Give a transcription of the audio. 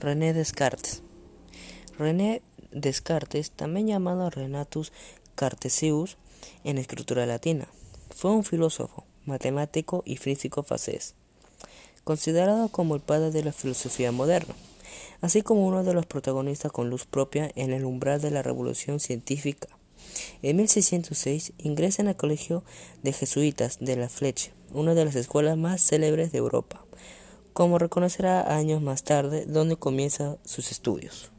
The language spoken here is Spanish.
René Descartes. René Descartes, también llamado Renatus Cartesius en escritura latina, fue un filósofo, matemático y físico francés, considerado como el padre de la filosofía moderna, así como uno de los protagonistas con luz propia en el umbral de la revolución científica. En 1606 ingresa en el Colegio de Jesuitas de la Fleche, una de las escuelas más célebres de Europa como reconocerá años más tarde, donde comienza sus estudios.